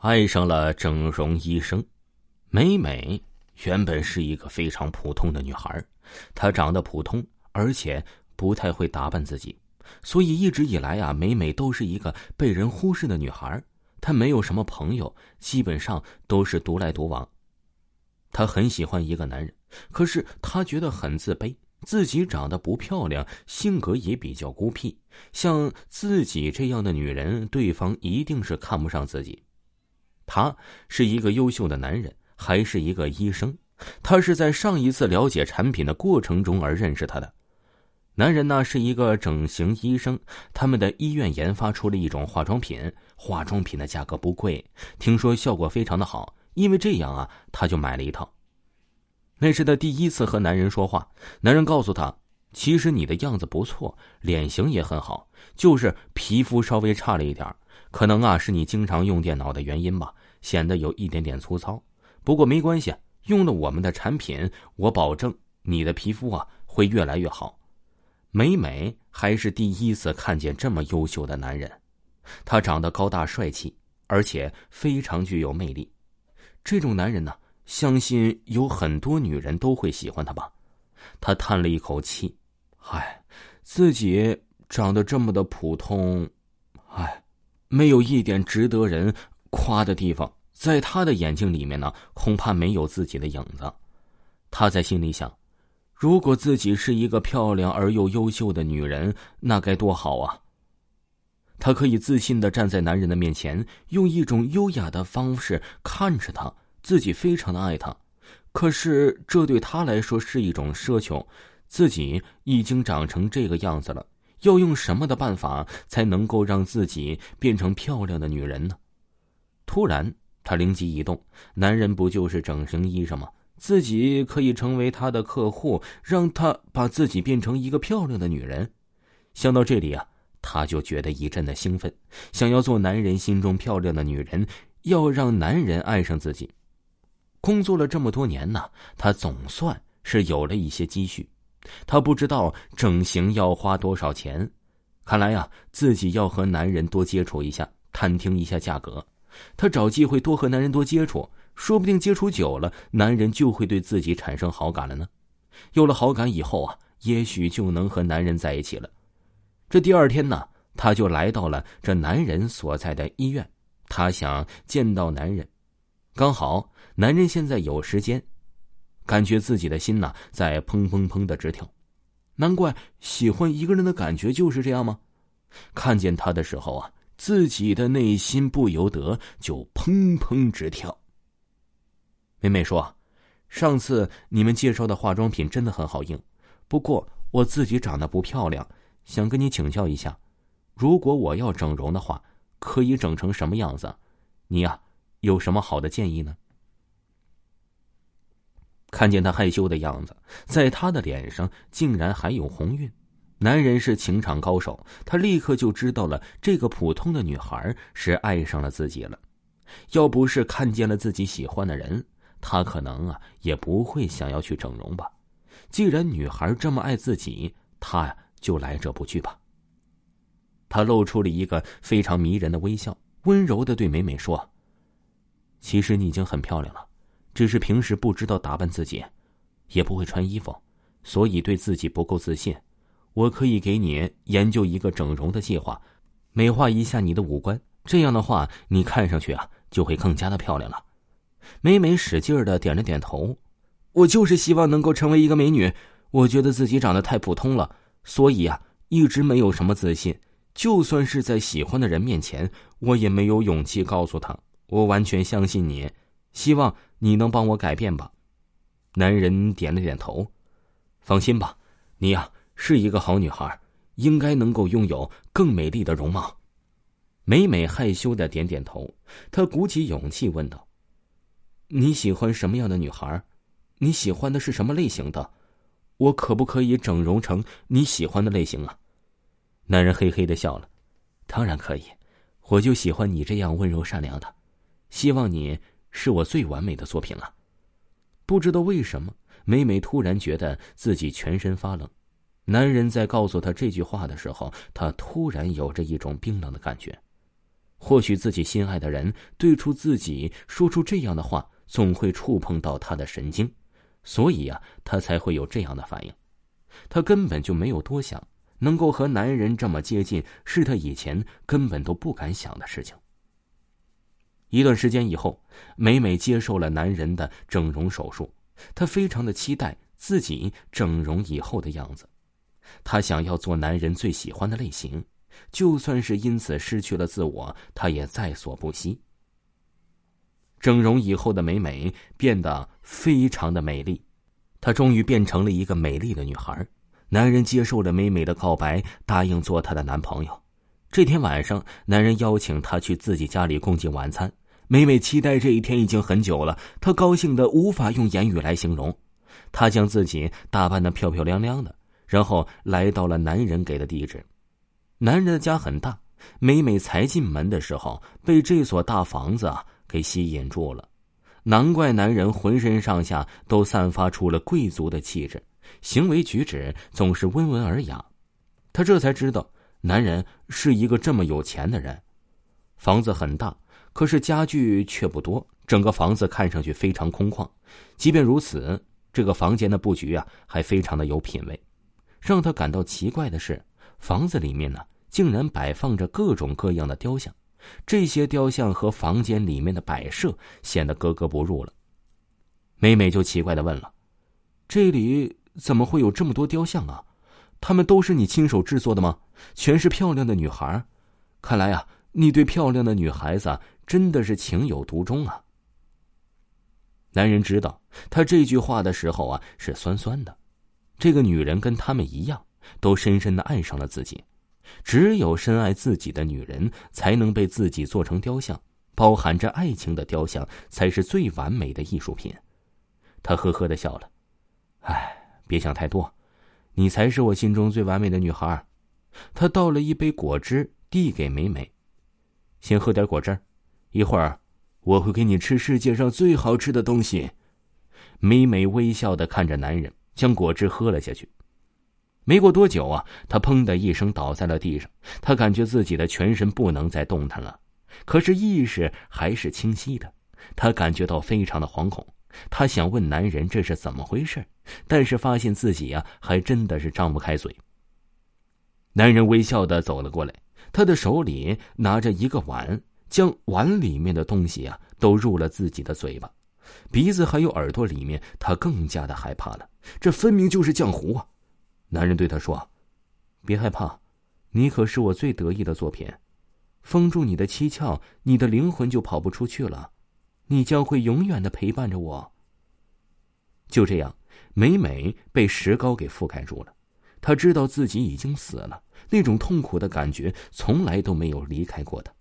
爱上了整容医生美美。原本是一个非常普通的女孩，她长得普通，而且不太会打扮自己，所以一直以来啊，美美都是一个被人忽视的女孩。她没有什么朋友，基本上都是独来独往。她很喜欢一个男人，可是她觉得很自卑，自己长得不漂亮，性格也比较孤僻。像自己这样的女人，对方一定是看不上自己。他是一个优秀的男人。还是一个医生，他是在上一次了解产品的过程中而认识他的。男人呢是一个整形医生，他们的医院研发出了一种化妆品，化妆品的价格不贵，听说效果非常的好，因为这样啊，他就买了一套。那是他第一次和男人说话，男人告诉他，其实你的样子不错，脸型也很好，就是皮肤稍微差了一点可能啊是你经常用电脑的原因吧，显得有一点点粗糙。不过没关系，用了我们的产品，我保证你的皮肤啊会越来越好。美美还是第一次看见这么优秀的男人，他长得高大帅气，而且非常具有魅力。这种男人呢，相信有很多女人都会喜欢他吧。他叹了一口气，唉，自己长得这么的普通，唉，没有一点值得人夸的地方。在他的眼睛里面呢，恐怕没有自己的影子。他在心里想：如果自己是一个漂亮而又优秀的女人，那该多好啊！他可以自信的站在男人的面前，用一种优雅的方式看着他，自己非常的爱他。可是这对他来说是一种奢求，自己已经长成这个样子了，要用什么的办法才能够让自己变成漂亮的女人呢？突然。他灵机一动，男人不就是整形医生吗？自己可以成为他的客户，让他把自己变成一个漂亮的女人。想到这里啊，他就觉得一阵的兴奋，想要做男人心中漂亮的女人，要让男人爱上自己。工作了这么多年呢，他总算是有了一些积蓄。他不知道整形要花多少钱，看来呀，自己要和男人多接触一下，探听一下价格。她找机会多和男人多接触，说不定接触久了，男人就会对自己产生好感了呢。有了好感以后啊，也许就能和男人在一起了。这第二天呢，她就来到了这男人所在的医院，她想见到男人。刚好男人现在有时间，感觉自己的心呐在砰砰砰的直跳。难怪喜欢一个人的感觉就是这样吗？看见他的时候啊。自己的内心不由得就砰砰直跳。妹妹说：“上次你们介绍的化妆品真的很好用，不过我自己长得不漂亮，想跟你请教一下，如果我要整容的话，可以整成什么样子？你呀，有什么好的建议呢？”看见他害羞的样子，在他的脸上竟然还有红晕。男人是情场高手，他立刻就知道了这个普通的女孩是爱上了自己了。要不是看见了自己喜欢的人，他可能啊也不会想要去整容吧。既然女孩这么爱自己，他呀就来者不拒吧。他露出了一个非常迷人的微笑，温柔的对美美说：“其实你已经很漂亮了，只是平时不知道打扮自己，也不会穿衣服，所以对自己不够自信。”我可以给你研究一个整容的计划，美化一下你的五官，这样的话，你看上去啊就会更加的漂亮了。美美使劲的点了点头，我就是希望能够成为一个美女。我觉得自己长得太普通了，所以啊一直没有什么自信。就算是在喜欢的人面前，我也没有勇气告诉他我完全相信你。希望你能帮我改变吧。男人点了点头，放心吧，你呀。是一个好女孩，应该能够拥有更美丽的容貌。美美害羞的点点头，她鼓起勇气问道：“你喜欢什么样的女孩？你喜欢的是什么类型的？我可不可以整容成你喜欢的类型啊？”男人嘿嘿的笑了：“当然可以，我就喜欢你这样温柔善良的。希望你是我最完美的作品了。”不知道为什么，美美突然觉得自己全身发冷。男人在告诉她这句话的时候，她突然有着一种冰冷的感觉。或许自己心爱的人对出自己说出这样的话，总会触碰到他的神经，所以呀，他才会有这样的反应。他根本就没有多想，能够和男人这么接近，是他以前根本都不敢想的事情。一段时间以后，美美接受了男人的整容手术，她非常的期待自己整容以后的样子，她想要做男人最喜欢的类型。就算是因此失去了自我，她也在所不惜。整容以后的美美变得非常的美丽，她终于变成了一个美丽的女孩。男人接受了美美的告白，答应做她的男朋友。这天晚上，男人邀请她去自己家里共进晚餐。美美期待这一天已经很久了，她高兴的无法用言语来形容。她将自己打扮的漂漂亮亮的，然后来到了男人给的地址。男人的家很大，美美才进门的时候，被这所大房子啊给吸引住了。难怪男人浑身上下都散发出了贵族的气质，行为举止总是温文尔雅。他这才知道，男人是一个这么有钱的人。房子很大，可是家具却不多，整个房子看上去非常空旷。即便如此，这个房间的布局啊，还非常的有品味。让他感到奇怪的是。房子里面呢，竟然摆放着各种各样的雕像，这些雕像和房间里面的摆设显得格格不入了。美美就奇怪的问了：“这里怎么会有这么多雕像啊？他们都是你亲手制作的吗？全是漂亮的女孩，看来啊，你对漂亮的女孩子真的是情有独钟啊。”男人知道他这句话的时候啊，是酸酸的。这个女人跟他们一样。都深深的爱上了自己，只有深爱自己的女人才能被自己做成雕像，包含着爱情的雕像才是最完美的艺术品。他呵呵的笑了，哎，别想太多，你才是我心中最完美的女孩。他倒了一杯果汁递给美美，先喝点果汁，一会儿我会给你吃世界上最好吃的东西。美美微笑的看着男人，将果汁喝了下去。没过多久啊，他砰的一声倒在了地上。他感觉自己的全身不能再动弹了，可是意识还是清晰的。他感觉到非常的惶恐，他想问男人这是怎么回事，但是发现自己呀，还真的是张不开嘴。男人微笑的走了过来，他的手里拿着一个碗，将碗里面的东西啊都入了自己的嘴巴、鼻子还有耳朵里面。他更加的害怕了，这分明就是浆糊啊！男人对他说：“别害怕，你可是我最得意的作品。封住你的七窍，你的灵魂就跑不出去了，你将会永远的陪伴着我。”就这样，美美被石膏给覆盖住了。他知道自己已经死了，那种痛苦的感觉从来都没有离开过的。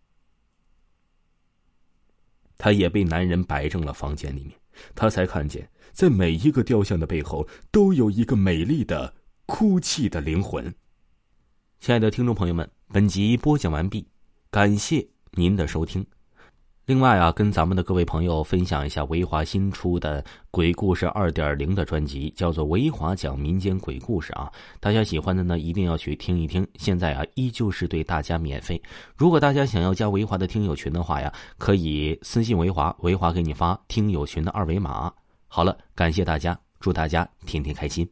她也被男人摆正了房间里面，她才看见，在每一个雕像的背后，都有一个美丽的。哭泣的灵魂。亲爱的听众朋友们，本集播讲完毕，感谢您的收听。另外啊，跟咱们的各位朋友分享一下维华新出的鬼故事二点零的专辑，叫做《维华讲民间鬼故事》啊。大家喜欢的呢，一定要去听一听。现在啊，依旧是对大家免费。如果大家想要加维华的听友群的话呀，可以私信维华，维华给你发听友群的二维码。好了，感谢大家，祝大家天天开心。